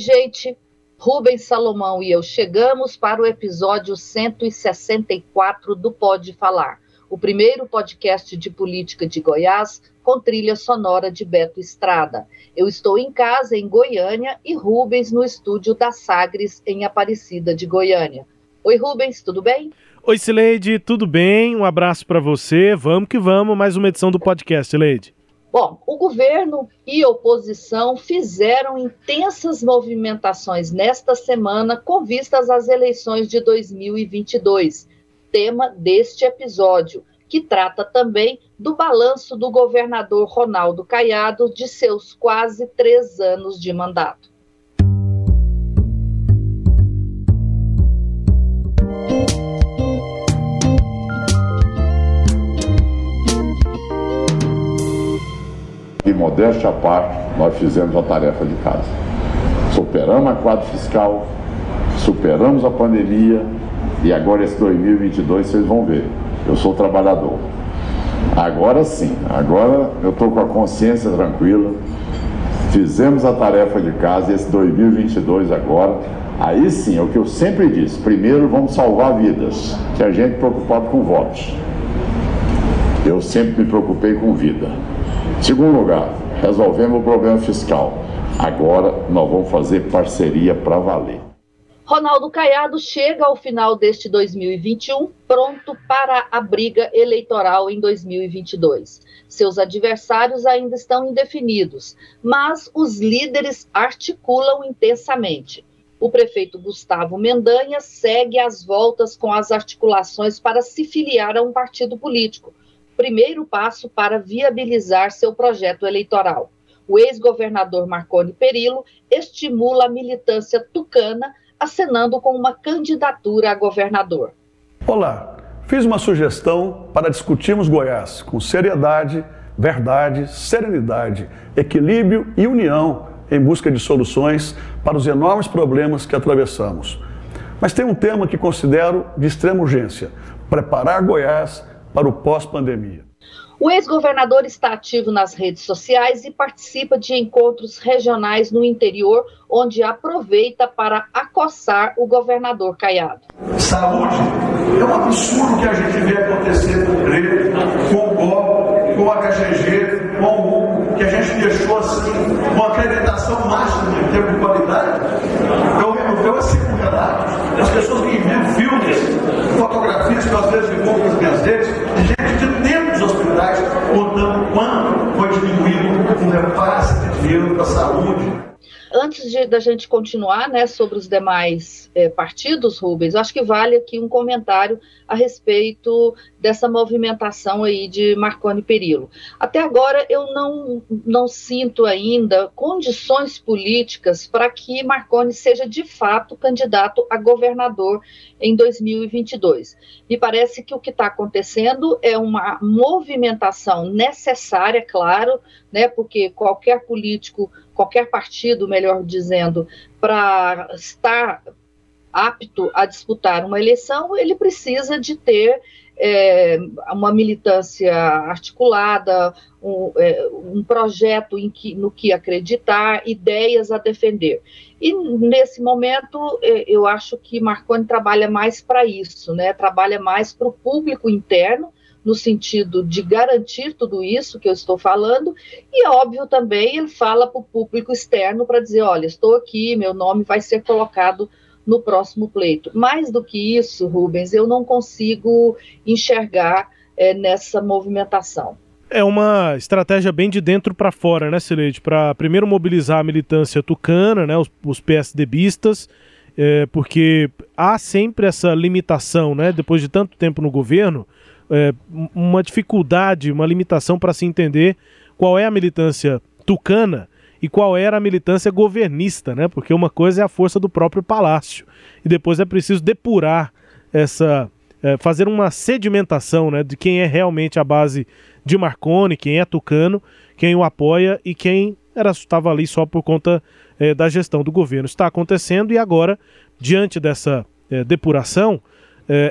Gente. Rubens Salomão e eu chegamos para o episódio 164 do Pode Falar, o primeiro podcast de política de Goiás com trilha sonora de Beto Estrada. Eu estou em casa em Goiânia e Rubens no estúdio da Sagres em Aparecida de Goiânia. Oi, Rubens, tudo bem? Oi, Sileide, tudo bem? Um abraço para você. Vamos que vamos, mais uma edição do podcast, Sileide. Bom, o governo e oposição fizeram intensas movimentações nesta semana com vistas às eleições de 2022, tema deste episódio, que trata também do balanço do governador Ronaldo Caiado de seus quase três anos de mandato. Modéstia à parte, nós fizemos a tarefa de casa. Superamos a quadro fiscal, superamos a pandemia e agora esse 2022 vocês vão ver. Eu sou trabalhador. Agora sim, agora eu estou com a consciência tranquila. Fizemos a tarefa de casa e esse 2022 agora, aí sim, é o que eu sempre disse. Primeiro vamos salvar vidas, que a gente preocupado com votos. Eu sempre me preocupei com vida. Segundo lugar, resolvemos o problema fiscal. Agora nós vamos fazer parceria para valer. Ronaldo Caiado chega ao final deste 2021 pronto para a briga eleitoral em 2022. Seus adversários ainda estão indefinidos, mas os líderes articulam intensamente. O prefeito Gustavo Mendanha segue as voltas com as articulações para se filiar a um partido político, primeiro passo para viabilizar seu projeto eleitoral. O ex-governador Marconi Perillo estimula a militância tucana, acenando com uma candidatura a governador. Olá, fiz uma sugestão para discutirmos Goiás com seriedade, verdade, serenidade, equilíbrio e união em busca de soluções para os enormes problemas que atravessamos. Mas tem um tema que considero de extrema urgência: preparar Goiás para o pós-pandemia. O ex-governador está ativo nas redes sociais e participa de encontros regionais no interior, onde aproveita para acossar o governador Caiado. Saúde é um absurdo que a gente vê acontecer com o Grêmio, com o GOP, com o HGG, com o que a gente deixou assim, uma acreditação máxima em termos de qualidade. Eu, eu assim com relatos, as pessoas que enviam filmes, fotografias que às vezes encontram nas minhas redes, de gente de dentro dos hospitais contando quanto foi diminuído o repasse de dinheiro para a saúde. Antes de, da gente continuar né, sobre os demais é, partidos, Rubens, acho que vale aqui um comentário a respeito dessa movimentação aí de Marconi Perillo. Até agora eu não, não sinto ainda condições políticas para que Marconi seja de fato candidato a governador em 2022. Me parece que o que está acontecendo é uma movimentação necessária, claro, né, porque qualquer político qualquer partido, melhor dizendo, para estar apto a disputar uma eleição, ele precisa de ter é, uma militância articulada, um, é, um projeto que, no que acreditar, ideias a defender. E nesse momento, é, eu acho que Marconi trabalha mais para isso, né? trabalha mais para o público interno, no sentido de garantir tudo isso que eu estou falando, e óbvio também ele fala para o público externo para dizer, olha, estou aqui, meu nome vai ser colocado no próximo pleito. Mais do que isso, Rubens, eu não consigo enxergar é, nessa movimentação. É uma estratégia bem de dentro para fora, né, Celeste? Para primeiro mobilizar a militância tucana, né, os, os PSDBistas, é, porque há sempre essa limitação, né, depois de tanto tempo no governo, é, uma dificuldade, uma limitação para se entender qual é a militância tucana e qual era a militância governista, né? Porque uma coisa é a força do próprio palácio e depois é preciso depurar essa, é, fazer uma sedimentação, né, de quem é realmente a base de Marconi, quem é Tucano, quem o apoia e quem era estava ali só por conta é, da gestão do governo. Está acontecendo e agora, diante dessa é, depuração,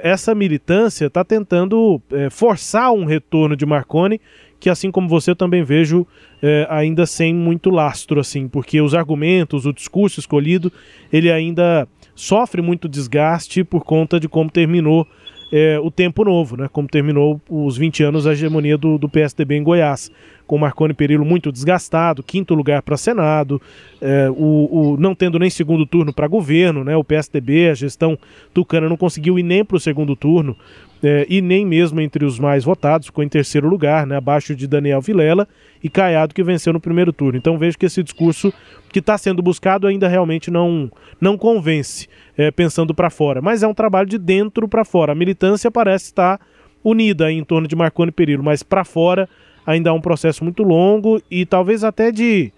essa militância está tentando é, forçar um retorno de Marconi que assim como você eu também vejo é, ainda sem muito lastro, assim, porque os argumentos, o discurso escolhido, ele ainda sofre muito desgaste por conta de como terminou é, o tempo novo, né? Como terminou os 20 anos a hegemonia do, do PSDB em Goiás, com Marconi Perillo muito desgastado, quinto lugar para Senado, é, o, o, não tendo nem segundo turno para governo, né? O PSDB, a gestão tucana não conseguiu ir nem para o segundo turno, é, e nem mesmo entre os mais votados, ficou em terceiro lugar, né, abaixo de Daniel Vilela e Caiado, que venceu no primeiro turno. Então vejo que esse discurso que está sendo buscado ainda realmente não, não convence, é, pensando para fora. Mas é um trabalho de dentro para fora. A militância parece estar unida em torno de Marconi Perillo, mas para fora ainda há um processo muito longo e talvez até de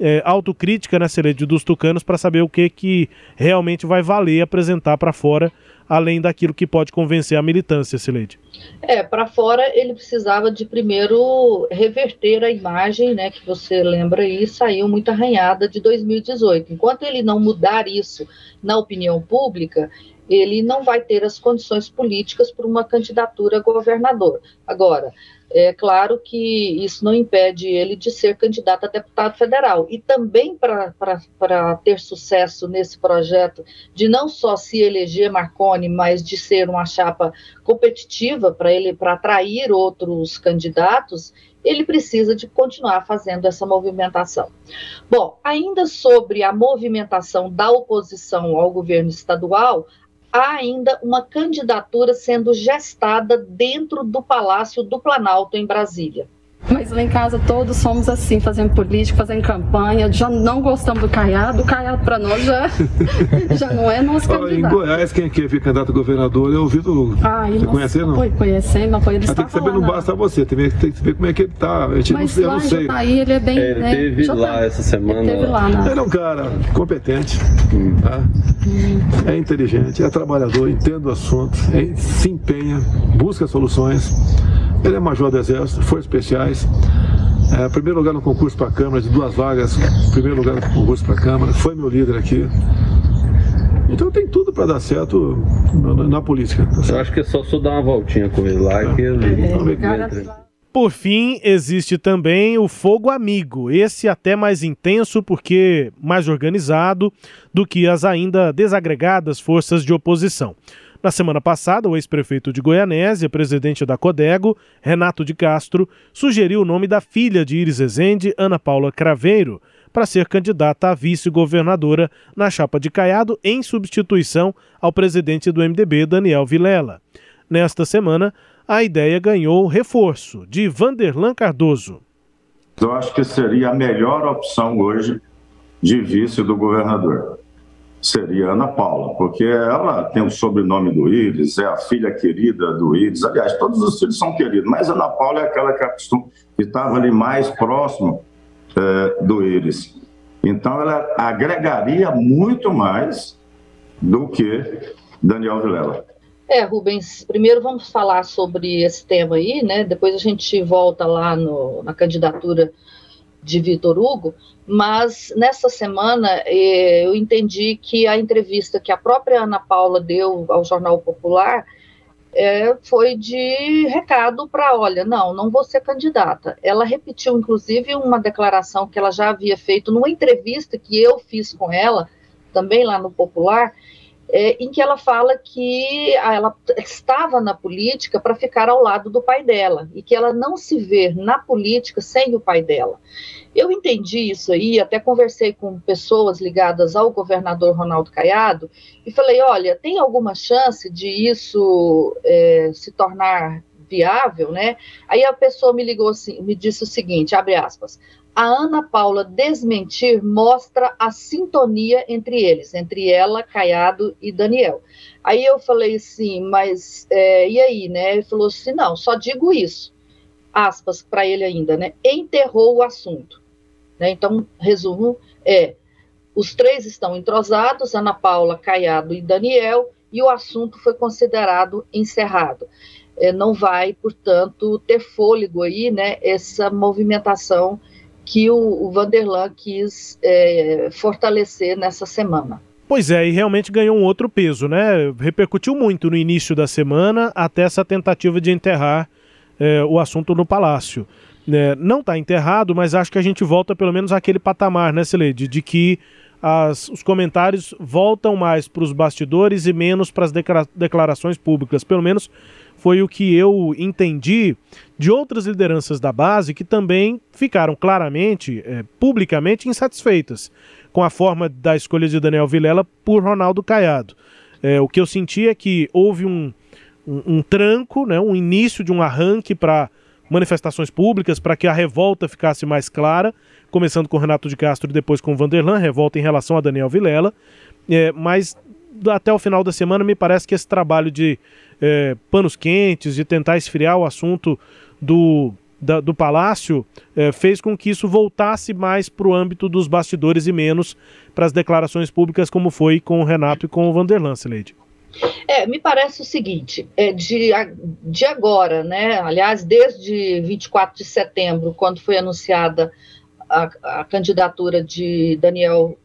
é, autocrítica, né, Celede, dos tucanos para saber o que, que realmente vai valer apresentar para fora além daquilo que pode convencer a militância, Sileide? É, para fora ele precisava de primeiro reverter a imagem, né, que você lembra aí, saiu muito arranhada de 2018. Enquanto ele não mudar isso na opinião pública, ele não vai ter as condições políticas para uma candidatura a governador. Agora, é claro que isso não impede ele de ser candidato a deputado federal. E também para ter sucesso nesse projeto de não só se eleger Marconi, mas de ser uma chapa competitiva para ele para atrair outros candidatos, ele precisa de continuar fazendo essa movimentação. Bom, ainda sobre a movimentação da oposição ao governo estadual, há ainda uma candidatura sendo gestada dentro do Palácio do Planalto, em Brasília. Mas lá em casa todos somos assim, fazendo política, fazendo campanha, já não gostamos do Caiado, o Caiado para nós já, já não é nosso candidato. Em Goiás, quem quer vir candidato a governador é o Vitor Hugo. Ah, você conhece ele, não? Foi conhecendo, mas foi ele Tem que saber, não basta você, tem, tem que saber como é que ele tá. A gente mas não, lá eu não sei. Aí ele é bem. É, ele né, teve lá essa semana. Ele, teve lá, né? ele é um cara competente, hum. tá? hum. é inteligente, é trabalhador, entende o assunto, é, se empenha, busca soluções. Ele é major do Exército, foi especiais. É, primeiro lugar no concurso para a Câmara, de duas vagas, primeiro lugar no concurso para a Câmara, foi meu líder aqui. Então tem tudo para dar certo na, na política. Tá Eu acho que é só só dar uma voltinha com ele lá é. que ele. É, por fim, existe também o fogo amigo, esse até mais intenso porque mais organizado do que as ainda desagregadas forças de oposição. Na semana passada, o ex-prefeito de Goianésia, presidente da Codego, Renato de Castro, sugeriu o nome da filha de Iris Ezende, Ana Paula Craveiro, para ser candidata a vice-governadora na chapa de Caiado, em substituição ao presidente do MDB, Daniel Vilela. Nesta semana, a ideia ganhou reforço de Vanderlan Cardoso. Eu acho que seria a melhor opção hoje de vice do governador seria Ana Paula, porque ela tem o sobrenome do Íris, é a filha querida do Íris. Aliás, todos os filhos são queridos, mas Ana Paula é aquela que estava ali mais próximo é, do Íris. Então, ela agregaria muito mais do que Daniel Vilela. É, Rubens, primeiro vamos falar sobre esse tema aí, né? Depois a gente volta lá no, na candidatura de Vitor Hugo, mas nessa semana eh, eu entendi que a entrevista que a própria Ana Paula deu ao Jornal Popular eh, foi de recado para, olha, não, não vou ser candidata. Ela repetiu, inclusive, uma declaração que ela já havia feito numa entrevista que eu fiz com ela, também lá no Popular, é, em que ela fala que ela estava na política para ficar ao lado do pai dela e que ela não se vê na política sem o pai dela. Eu entendi isso aí, até conversei com pessoas ligadas ao governador Ronaldo Caiado e falei: olha, tem alguma chance de isso é, se tornar viável, né? Aí a pessoa me ligou assim, me disse o seguinte, abre aspas, a Ana Paula desmentir mostra a sintonia entre eles, entre ela, Caiado e Daniel. Aí eu falei assim, mas é, e aí, né? Ele falou assim, não, só digo isso, aspas para ele ainda, né? Enterrou o assunto. Né? Então, resumo é: os três estão entrosados, Ana Paula, Caiado e Daniel, e o assunto foi considerado encerrado. É, não vai, portanto, ter fôlego aí, né, essa movimentação que o, o Vanderlan quis é, fortalecer nessa semana. Pois é, e realmente ganhou um outro peso, né? Repercutiu muito no início da semana até essa tentativa de enterrar é, o assunto no Palácio. É, não está enterrado, mas acho que a gente volta pelo menos àquele patamar, né, Celede? De que as, os comentários voltam mais para os bastidores e menos para as declarações públicas. Pelo menos foi o que eu entendi de outras lideranças da base que também ficaram claramente, é, publicamente insatisfeitas com a forma da escolha de Daniel Vilela por Ronaldo Caiado. É, o que eu senti é que houve um, um, um tranco, né, um início de um arranque para manifestações públicas, para que a revolta ficasse mais clara, começando com Renato de Castro e depois com Vanderlan, revolta em relação a Daniel Vilela. É, mas até o final da semana me parece que esse trabalho de é, panos quentes, de tentar esfriar o assunto do, da, do Palácio, é, fez com que isso voltasse mais para o âmbito dos bastidores e menos para as declarações públicas, como foi com o Renato e com o Vanderlan, Leide. É, me parece o seguinte, é, de, de agora, né? Aliás, desde 24 de setembro, quando foi anunciada a, a candidatura de Daniel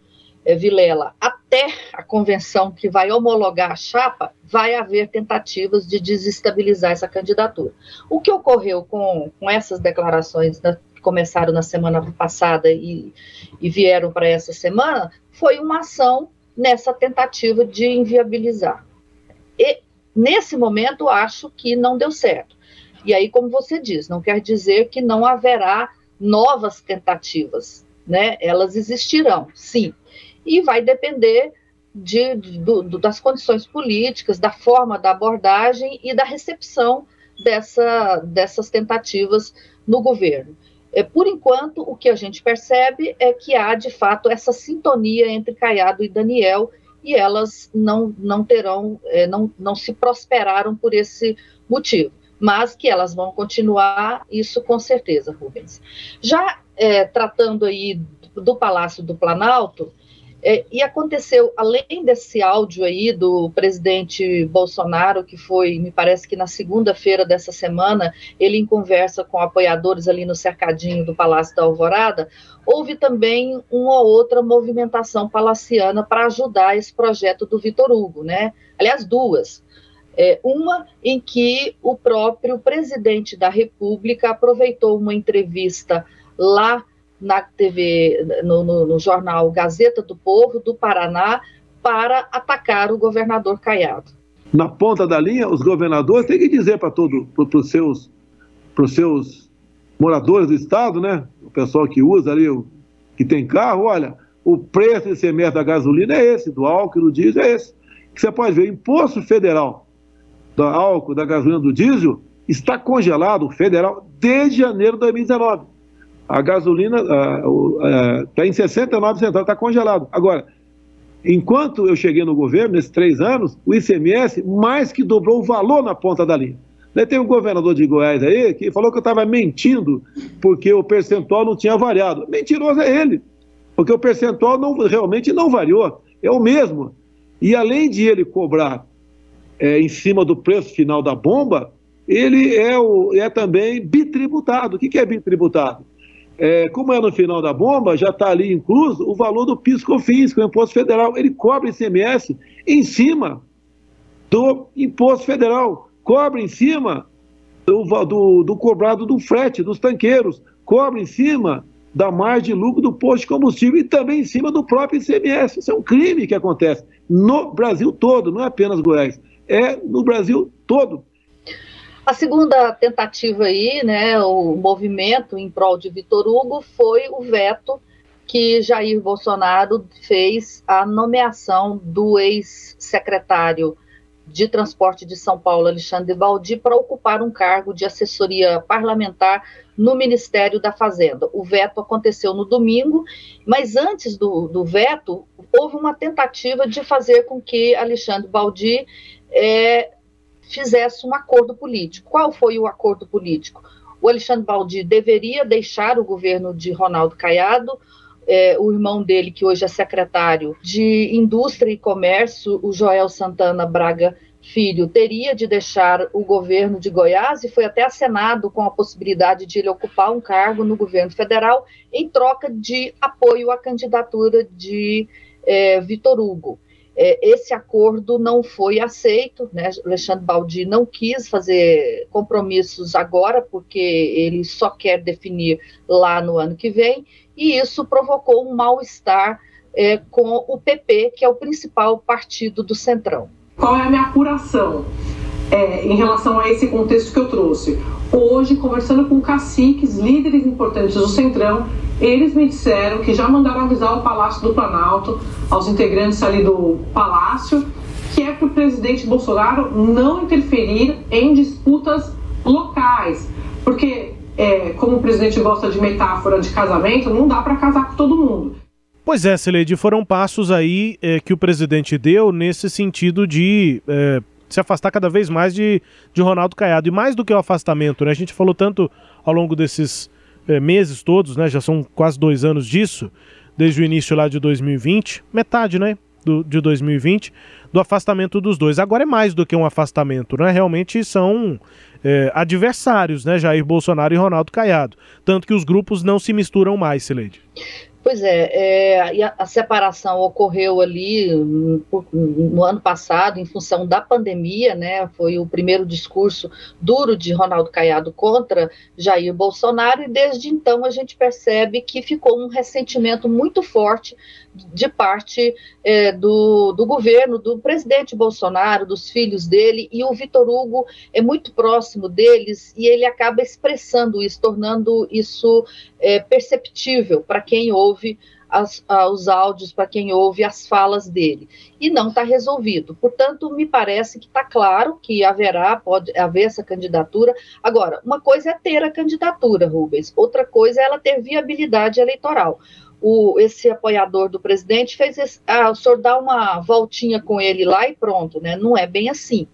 é, Vilela, até a convenção que vai homologar a chapa, vai haver tentativas de desestabilizar essa candidatura. O que ocorreu com, com essas declarações né, que começaram na semana passada e, e vieram para essa semana foi uma ação nessa tentativa de inviabilizar. E, nesse momento, acho que não deu certo. E aí, como você diz, não quer dizer que não haverá novas tentativas, né? Elas existirão, sim. E vai depender de, do, das condições políticas, da forma da abordagem e da recepção dessa, dessas tentativas no governo. É, por enquanto, o que a gente percebe é que há, de fato, essa sintonia entre Caiado e Daniel, e elas não, não terão, é, não, não se prosperaram por esse motivo, mas que elas vão continuar, isso com certeza, Rubens. Já é, tratando aí do Palácio do Planalto, é, e aconteceu, além desse áudio aí do presidente Bolsonaro, que foi, me parece que na segunda-feira dessa semana, ele em conversa com apoiadores ali no cercadinho do Palácio da Alvorada, houve também uma ou outra movimentação palaciana para ajudar esse projeto do Vitor Hugo, né? Aliás, duas. É, uma em que o próprio presidente da República aproveitou uma entrevista lá na TV, no, no, no, jornal Gazeta do Povo do Paraná, para atacar o governador Caiado. Na ponta da linha, os governadores têm que dizer para todos, para os seus, seus moradores do estado, né? O pessoal que usa ali, que tem carro, olha, o preço desse ICMS da gasolina é esse, do álcool, do diesel é esse. Você pode ver, imposto federal do álcool, da gasolina, do diesel, está congelado, federal, desde janeiro de 2019 a gasolina está em 69 centavos, está congelado. Agora, enquanto eu cheguei no governo, nesses três anos, o ICMS mais que dobrou o valor na ponta da linha. Daí tem um governador de Goiás aí que falou que eu estava mentindo porque o percentual não tinha variado. Mentiroso é ele, porque o percentual não, realmente não variou, é o mesmo. E além de ele cobrar é, em cima do preço final da bomba, ele é, o, é também bitributado. O que, que é bitributado? É, como é no final da bomba, já está ali incluso o valor do PIS-COFINS, que é o Imposto Federal. Ele cobra ICMS em cima do Imposto Federal, cobra em cima do, do, do cobrado do frete, dos tanqueiros, cobra em cima da margem de lucro do posto de combustível e também em cima do próprio ICMS. Isso é um crime que acontece no Brasil todo, não é apenas Goiás, é no Brasil todo. A segunda tentativa aí, né, o movimento em prol de Vitor Hugo foi o veto que Jair Bolsonaro fez à nomeação do ex-secretário de Transporte de São Paulo, Alexandre Baldi, para ocupar um cargo de assessoria parlamentar no Ministério da Fazenda. O veto aconteceu no domingo, mas antes do, do veto, houve uma tentativa de fazer com que Alexandre Baldi é, fizesse um acordo político. Qual foi o acordo político? o Alexandre Baldi deveria deixar o governo de Ronaldo Caiado, é, o irmão dele, que hoje é secretário de Indústria e Comércio, o Joel Santana Braga Filho, teria de deixar o governo de Goiás e foi até acenado com a possibilidade de ele ocupar um cargo no governo federal em troca de apoio à candidatura de é, Vitor Hugo. É, esse acordo não foi aceito, né? Alexandre Baldi não quis fazer compromissos agora, porque ele só quer definir lá no ano que vem, e isso provocou um mal-estar é, com o PP, que é o principal partido do Centrão. Qual é a minha apuração é, em relação a esse contexto que eu trouxe? Hoje, conversando com caciques, líderes importantes do Centrão, eles me disseram que já mandaram avisar o Palácio do Planalto, aos integrantes ali do Palácio, que é para o presidente Bolsonaro não interferir em disputas locais. Porque, é, como o presidente gosta de metáfora de casamento, não dá para casar com todo mundo. Pois é, Celede, foram passos aí é, que o presidente deu nesse sentido de é, se afastar cada vez mais de, de Ronaldo Caiado. E mais do que o afastamento, né? A gente falou tanto ao longo desses é, meses todos, né? Já são quase dois anos disso, desde o início lá de 2020, metade, né? Do, de 2020, do afastamento dos dois. Agora é mais do que um afastamento, né? Realmente são é, adversários, né? Jair Bolsonaro e Ronaldo Caiado. Tanto que os grupos não se misturam mais, Sileide. Pois é, é a, a, separação ocorreu ali no, no ano passado, em função da pandemia, né? Foi o primeiro discurso duro de Ronaldo Caiado contra Jair Bolsonaro, e desde então a gente percebe que ficou um ressentimento muito forte de parte é, do, do governo, do presidente Bolsonaro, dos filhos dele, e o Vitor Hugo é muito próximo deles e ele acaba expressando isso, tornando isso é, perceptível para quem ouve as, os áudios, para quem ouve as falas dele. E não está resolvido. Portanto, me parece que está claro que haverá, pode haver essa candidatura. Agora, uma coisa é ter a candidatura, Rubens, outra coisa é ela ter viabilidade eleitoral o, esse apoiador do presidente fez esse, ah, o senhor dá uma voltinha com ele lá e pronto, né? Não é bem assim,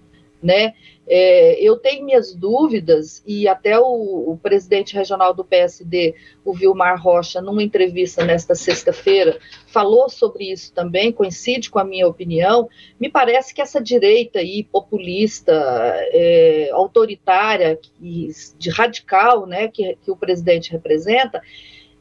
né? É, eu tenho minhas dúvidas, e até o, o, presidente regional do PSD, o Vilmar Rocha, numa entrevista nesta sexta-feira, falou sobre isso também, coincide com a minha opinião. Me parece que essa direita aí, populista, é, autoritária, que, de radical, né, que, que o presidente representa,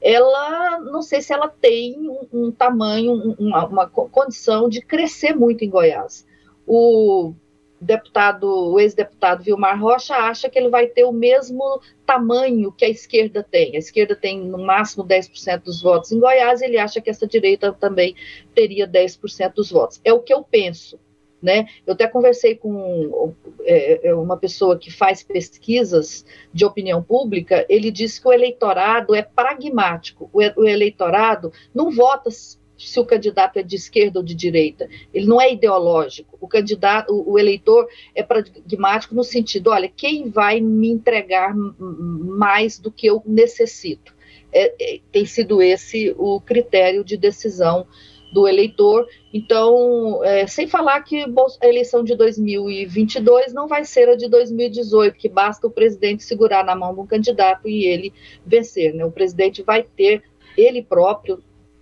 ela não sei se ela tem um, um tamanho, uma, uma, condição de crescer muito em Goiás. O deputado, o ex-deputado Vilmar Rocha acha que ele vai ter o mesmo tamanho que a esquerda tem. A esquerda tem no máximo 10% dos votos em Goiás, ele acha que essa direita também teria 10% dos votos. É o que eu penso. Né? Eu até conversei com é, é, uma pessoa que faz pesquisas de opinião pública, ele disse que o eleitorado é pragmático, o, o eleitorado não vota se o candidato é de esquerda ou de direita, ele não é ideológico, o candidato, o, o eleitor é pragmático no sentido, olha, quem vai me entregar mais do que eu necessito? É, é, tem sido esse o critério de decisão do eleitor. Então, é, sem falar que a eleição de 2022 não vai ser a de 2018, que basta o presidente segurar na mão de um candidato e ele vencer. Né? O presidente vai ter, ele próprio,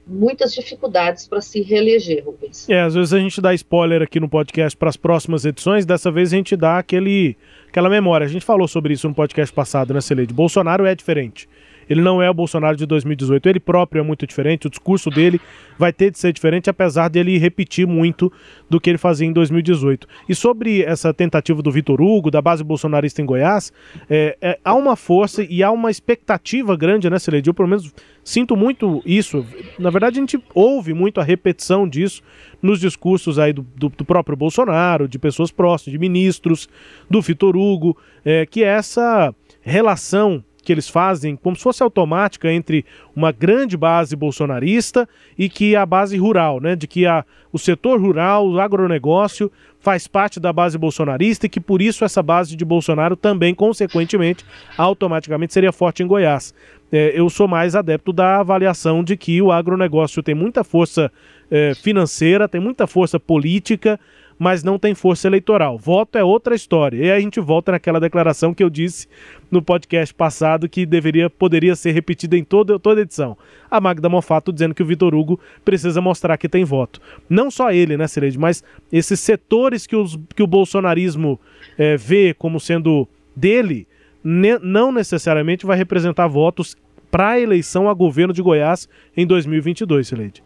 muitas dificuldades para se reeleger, Rubens. É, às vezes a gente dá spoiler aqui no podcast para as próximas edições, dessa vez a gente dá aquele, aquela memória. A gente falou sobre isso no podcast passado, né, Celede? Bolsonaro é diferente. Ele não é o Bolsonaro de 2018. Ele próprio é muito diferente, o discurso dele vai ter de ser diferente, apesar dele repetir muito do que ele fazia em 2018. E sobre essa tentativa do Vitor Hugo, da base bolsonarista em Goiás, é, é, há uma força e há uma expectativa grande, né, Celede? Eu, pelo menos, sinto muito isso. Na verdade, a gente ouve muito a repetição disso nos discursos aí do, do, do próprio Bolsonaro, de pessoas próximas, de ministros, do Vitor Hugo, é, que é essa relação que eles fazem como se fosse automática entre uma grande base bolsonarista e que a base rural, né? De que a, o setor rural, o agronegócio faz parte da base bolsonarista e que por isso essa base de Bolsonaro também, consequentemente, automaticamente seria forte em Goiás. É, eu sou mais adepto da avaliação de que o agronegócio tem muita força é, financeira, tem muita força política, mas não tem força eleitoral. Voto é outra história. E aí a gente volta naquela declaração que eu disse no podcast passado que deveria poderia ser repetida em toda, toda edição. A Magda Mofato dizendo que o Vitor Hugo precisa mostrar que tem voto. Não só ele, né, Cileide, mas esses setores que, os, que o bolsonarismo é, vê como sendo dele, ne, não necessariamente vai representar votos para a eleição a governo de Goiás em 2022, Cileide.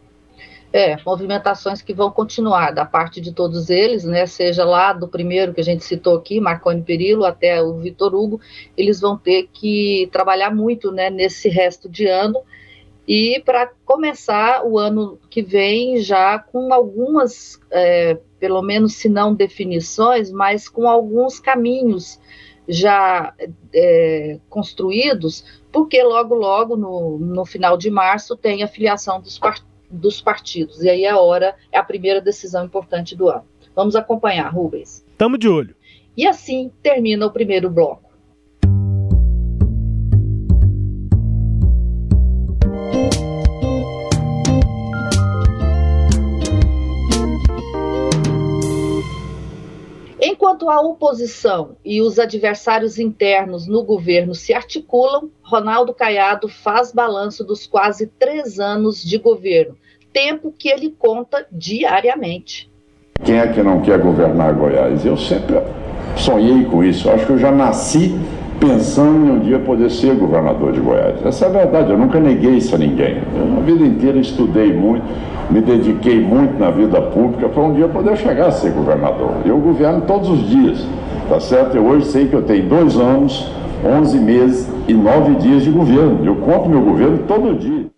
É, movimentações que vão continuar da parte de todos eles, né? Seja lá do primeiro que a gente citou aqui, Marconi Perillo, até o Vitor Hugo, eles vão ter que trabalhar muito, né? Nesse resto de ano e para começar o ano que vem já com algumas, é, pelo menos se não definições, mas com alguns caminhos já é, construídos, porque logo, logo, no, no final de março, tem a filiação dos, dos partidos. E aí é a hora, é a primeira decisão importante do ano. Vamos acompanhar, Rubens. Tamo de olho. E assim termina o primeiro bloco. Enquanto a oposição e os adversários internos no governo se articulam, Ronaldo Caiado faz balanço dos quase três anos de governo, tempo que ele conta diariamente. Quem é que não quer governar Goiás? Eu sempre sonhei com isso. Acho que eu já nasci pensando em um dia poder ser governador de Goiás. Essa é a verdade, eu nunca neguei isso a ninguém. Eu, a vida inteira estudei muito, me dediquei muito na vida pública para um dia poder chegar a ser governador. Eu governo todos os dias, tá certo? Eu hoje sei que eu tenho dois anos, onze meses e nove dias de governo. Eu conto meu governo todo dia.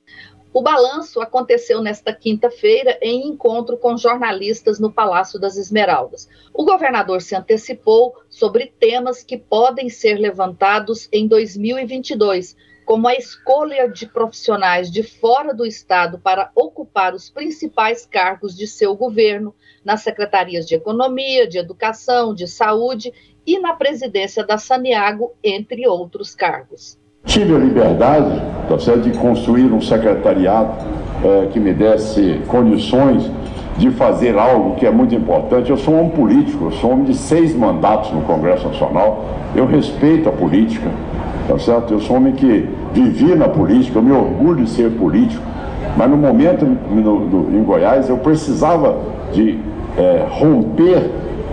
O balanço aconteceu nesta quinta-feira em encontro com jornalistas no Palácio das Esmeraldas. O governador se antecipou sobre temas que podem ser levantados em 2022, como a escolha de profissionais de fora do Estado para ocupar os principais cargos de seu governo, nas secretarias de Economia, de Educação, de Saúde e na presidência da Saniago, entre outros cargos. Tive a liberdade tá certo, de construir um secretariado é, que me desse condições de fazer algo que é muito importante. Eu sou um político, eu sou um homem de seis mandatos no Congresso Nacional, eu respeito a política, tá certo? Eu sou um homem que vivi na política, eu me orgulho de ser político, mas no momento no, no, em Goiás eu precisava de é, romper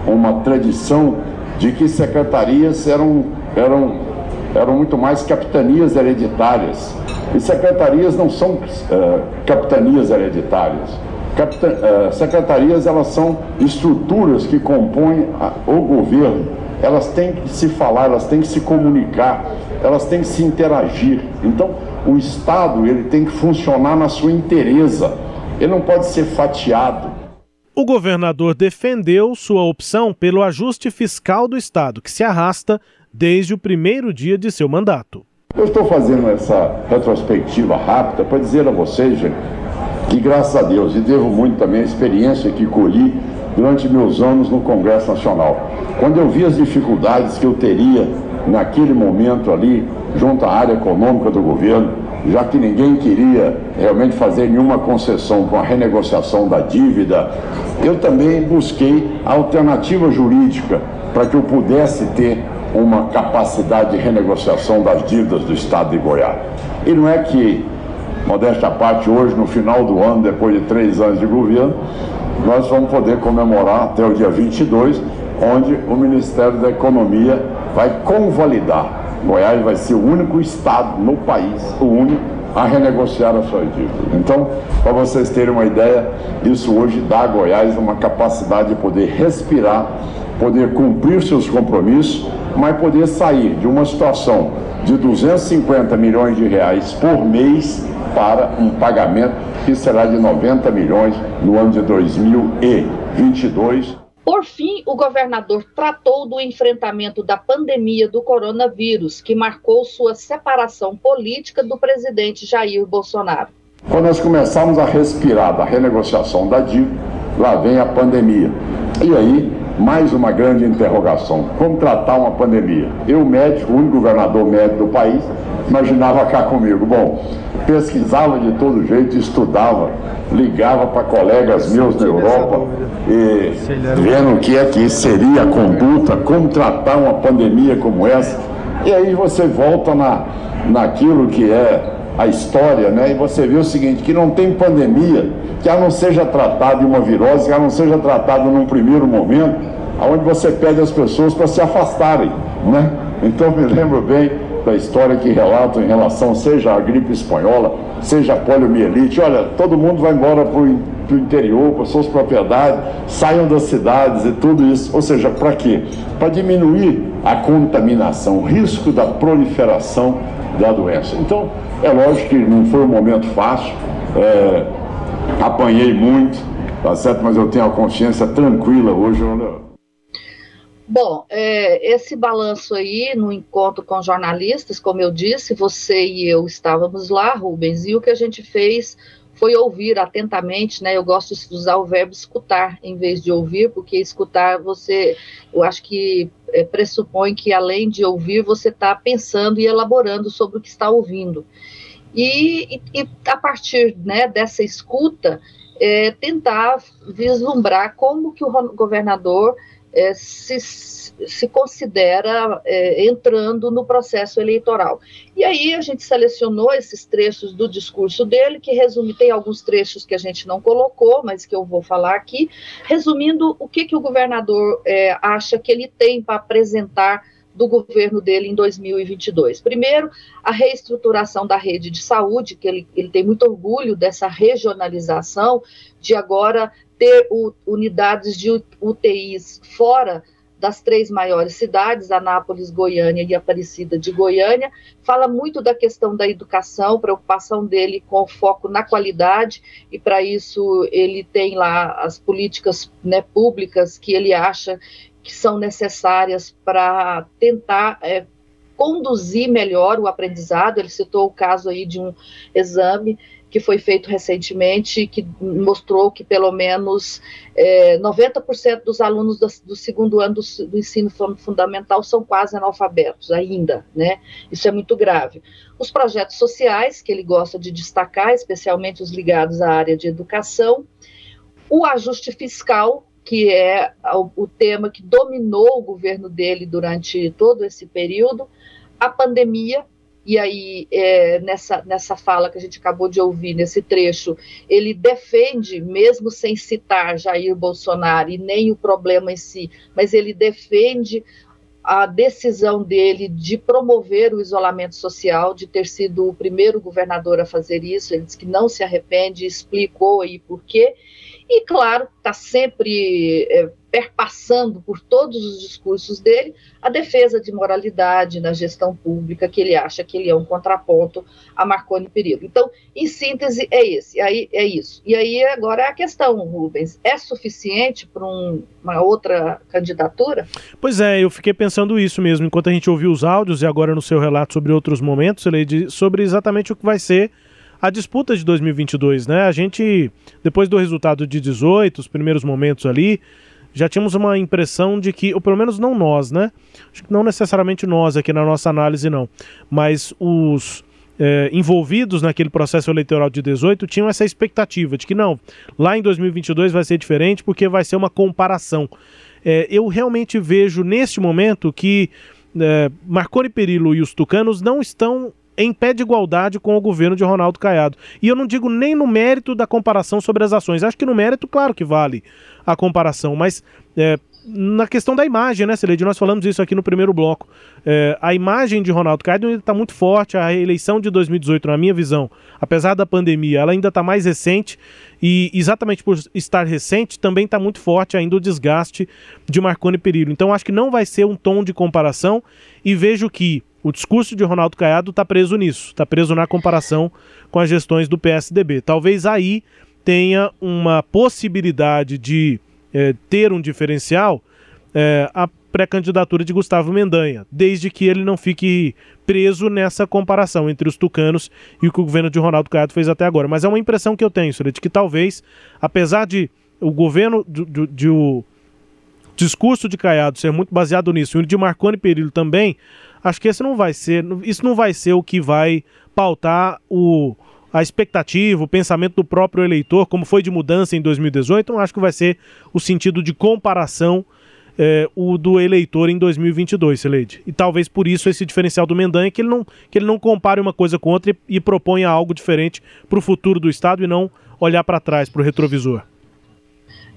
uma tradição de que secretarias eram, eram eram muito mais capitanias hereditárias. E secretarias não são uh, capitanias hereditárias. Uh, secretarias elas são estruturas que compõem a, o governo. Elas têm que se falar, elas têm que se comunicar, elas têm que se interagir. Então, o Estado ele tem que funcionar na sua inteireza. Ele não pode ser fatiado. O governador defendeu sua opção pelo ajuste fiscal do Estado, que se arrasta desde o primeiro dia de seu mandato. Eu estou fazendo essa retrospectiva rápida para dizer a vocês, gente, que graças a Deus, e devo muito também a experiência que colhi durante meus anos no Congresso Nacional. Quando eu vi as dificuldades que eu teria naquele momento ali, junto à área econômica do governo, já que ninguém queria realmente fazer nenhuma concessão com a renegociação da dívida, eu também busquei a alternativa jurídica para que eu pudesse ter uma capacidade de renegociação das dívidas do Estado de Goiás. E não é que, modéstia parte, hoje, no final do ano, depois de três anos de governo, nós vamos poder comemorar até o dia 22, onde o Ministério da Economia vai convalidar. Goiás vai ser o único estado no país, o único, a renegociar a sua dívida. Então, para vocês terem uma ideia, isso hoje dá a Goiás uma capacidade de poder respirar, poder cumprir seus compromissos mas poder sair de uma situação de 250 milhões de reais por mês para um pagamento que será de 90 milhões no ano de 2022. Por fim, o governador tratou do enfrentamento da pandemia do coronavírus, que marcou sua separação política do presidente Jair Bolsonaro. Quando nós começamos a respirar da renegociação da dívida, lá vem a pandemia. E aí mais uma grande interrogação: como tratar uma pandemia? Eu, médico, o único governador médico do país, imaginava cá comigo. Bom, pesquisava de todo jeito, estudava, ligava para colegas meus na Europa e vendo o que é que seria a conduta, como tratar uma pandemia como essa. E aí você volta na, naquilo que é a história, né? E você vê o seguinte, que não tem pandemia que ela não seja tratada de uma virose, que ela não seja tratada num primeiro momento, onde você pede as pessoas para se afastarem, né? Então me lembro bem da história que relatam em relação, seja a gripe espanhola, seja a poliomielite, olha, todo mundo vai embora para o interior, para suas propriedades, saiam das cidades e tudo isso. Ou seja, para quê? Para diminuir a contaminação, o risco da proliferação da doença. Então, é lógico que não foi um momento fácil, é, apanhei muito, tá certo? Mas eu tenho a consciência tranquila hoje. Olha. Bom, é, esse balanço aí, no encontro com jornalistas, como eu disse, você e eu estávamos lá, Rubens, e o que a gente fez foi ouvir atentamente, né? Eu gosto de usar o verbo escutar em vez de ouvir, porque escutar você, eu acho que é, pressupõe que além de ouvir, você está pensando e elaborando sobre o que está ouvindo. E, e, e a partir né, dessa escuta, é, tentar vislumbrar como que o governador é, se, se considera é, entrando no processo eleitoral. E aí a gente selecionou esses trechos do discurso dele, que resume, tem alguns trechos que a gente não colocou, mas que eu vou falar aqui, resumindo o que, que o governador é, acha que ele tem para apresentar do governo dele em 2022. Primeiro, a reestruturação da rede de saúde, que ele, ele tem muito orgulho dessa regionalização, de agora ter o, unidades de UTIs fora das três maiores cidades, Anápolis, Goiânia e Aparecida de Goiânia, fala muito da questão da educação, preocupação dele com foco na qualidade, e para isso ele tem lá as políticas né, públicas que ele acha que são necessárias para tentar é, conduzir melhor o aprendizado. Ele citou o caso aí de um exame que foi feito recentemente, que mostrou que pelo menos é, 90% dos alunos do, do segundo ano do, do, ensino fundamental são quase analfabetos ainda, né? Isso é muito grave. Os projetos sociais, que ele gosta de destacar, especialmente os ligados à área de educação, o ajuste fiscal, que é o, tema que dominou o governo dele durante todo esse período, a pandemia, e aí é, nessa, nessa fala que a gente acabou de ouvir, nesse trecho, ele defende, mesmo sem citar Jair Bolsonaro e nem o problema em si, mas ele defende a decisão dele de promover o isolamento social, de ter sido o primeiro governador a fazer isso, ele disse que não se arrepende, explicou aí por quê, e claro, está sempre é, perpassando por todos os discursos dele a defesa de moralidade na gestão pública, que ele acha que ele é um contraponto a Marconi Perillo. Então, em síntese, é esse, aí é isso. E aí agora é a questão, Rubens, é suficiente para um, uma outra candidatura? Pois é, eu fiquei pensando isso mesmo, enquanto a gente ouviu os áudios e agora no seu relato sobre outros momentos, sobre exatamente o que vai ser a disputa de 2022, né? A gente, depois do resultado de 18, os primeiros momentos ali, já tínhamos uma impressão de que, ou pelo menos não nós, né? Acho que não necessariamente nós aqui na nossa análise, não. Mas os é, envolvidos naquele processo eleitoral de 18 tinham essa expectativa de que não, lá em 2022 vai ser diferente porque vai ser uma comparação. É, eu realmente vejo neste momento que é, Marconi Perillo e os tucanos não estão em pé de igualdade com o governo de Ronaldo Caiado. E eu não digo nem no mérito da comparação sobre as ações. Acho que no mérito, claro que vale a comparação, mas é, na questão da imagem, né, Celede? Nós falamos isso aqui no primeiro bloco. É, a imagem de Ronaldo Caiado está muito forte. A eleição de 2018, na minha visão, apesar da pandemia, ela ainda está mais recente. E exatamente por estar recente, também está muito forte ainda o desgaste de Marconi Perillo. Então acho que não vai ser um tom de comparação. E vejo que o discurso de Ronaldo Caiado está preso nisso, está preso na comparação com as gestões do PSDB. Talvez aí tenha uma possibilidade de é, ter um diferencial é, a pré-candidatura de Gustavo Mendanha, desde que ele não fique preso nessa comparação entre os tucanos e o que o governo de Ronaldo Caiado fez até agora. Mas é uma impressão que eu tenho, de que talvez, apesar de o governo de, de, de o discurso de Caiado ser muito baseado nisso, e o de Marconi Perillo também, acho que esse não vai ser, isso não vai ser o que vai pautar o, a expectativa, o pensamento do próprio eleitor, como foi de mudança em 2018, não acho que vai ser o sentido de comparação é, o do eleitor em 2022, Celede. E talvez por isso esse diferencial do Mendanha, que ele não, que ele não compare uma coisa com outra e, e proponha algo diferente para o futuro do Estado e não olhar para trás, para o retrovisor.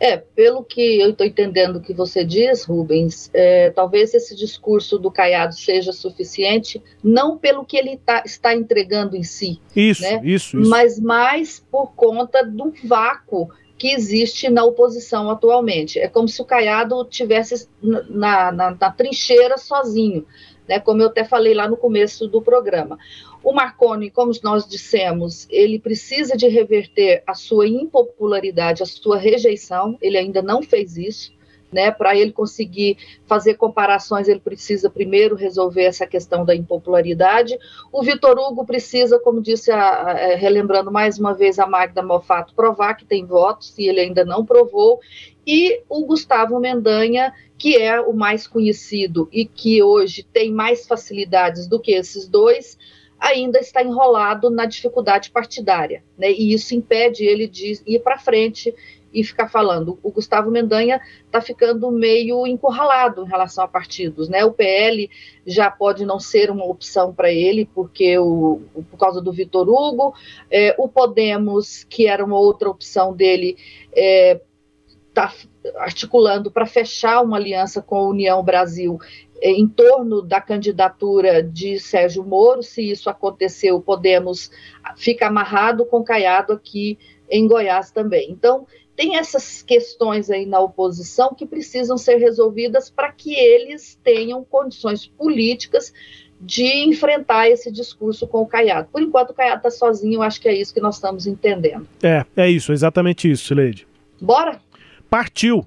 É, pelo que eu estou entendendo que você diz, Rubens, é, talvez esse discurso do Caiado seja suficiente, não pelo que ele tá, está entregando em si. Isso, né? isso, isso. Mas mais por conta do vácuo que existe na oposição atualmente. É como se o Caiado tivesse na, na, na trincheira sozinho, né, como eu até falei lá no começo do programa. O Marconi, como nós dissemos, ele precisa de reverter a sua impopularidade, a sua rejeição, ele ainda não fez isso né? Para ele conseguir fazer comparações, ele precisa primeiro resolver essa questão da impopularidade. O Vitor Hugo precisa, como disse, a, a, é, relembrando mais uma vez a Magda Mofato, provar que tem votos, e ele ainda não provou. E o Gustavo Mendanha, que é o mais conhecido e que hoje tem mais facilidades do que esses dois, ainda está enrolado na dificuldade partidária, né? E isso impede ele de ir para frente e ficar falando. O Gustavo Mendanha está ficando meio encurralado em relação a partidos, né? O PL já pode não ser uma opção para ele, porque o, por causa do Vitor Hugo, é, o Podemos, que era uma outra opção dele, está é, articulando para fechar uma aliança com a União Brasil é, em torno da candidatura de Sérgio Moro. Se isso acontecer, o Podemos fica amarrado com Caiado aqui em Goiás também. Então, tem essas questões aí na oposição que precisam ser resolvidas para que eles tenham condições políticas de enfrentar esse discurso com o Caiado. Por enquanto, o Caiado está sozinho, eu acho que é isso que nós estamos entendendo. É, é isso, exatamente isso, Leide. Bora? Partiu!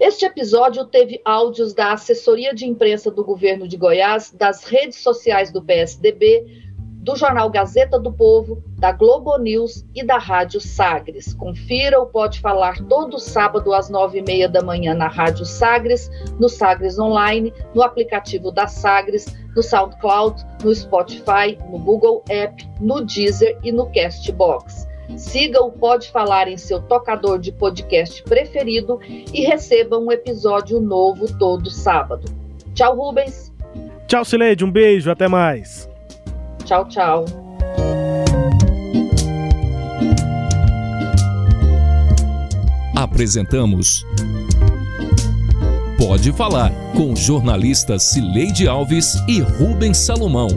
Este episódio teve áudios da assessoria de imprensa do governo de Goiás, das redes sociais do PSDB, do jornal Gazeta do Povo, da Globo News e da Rádio Sagres. Confira o Pode Falar todo sábado às nove e meia da manhã na Rádio Sagres, no Sagres Online, no aplicativo da Sagres, no SoundCloud, no Spotify, no Google App, no Deezer e no Castbox. Siga o Pode Falar em seu tocador de podcast preferido e receba um episódio novo todo sábado. Tchau, Rubens. Tchau, Sileide. Um beijo. Até mais. Tchau, tchau. Apresentamos Pode Falar com jornalistas Cileide Alves e Rubens Salomão.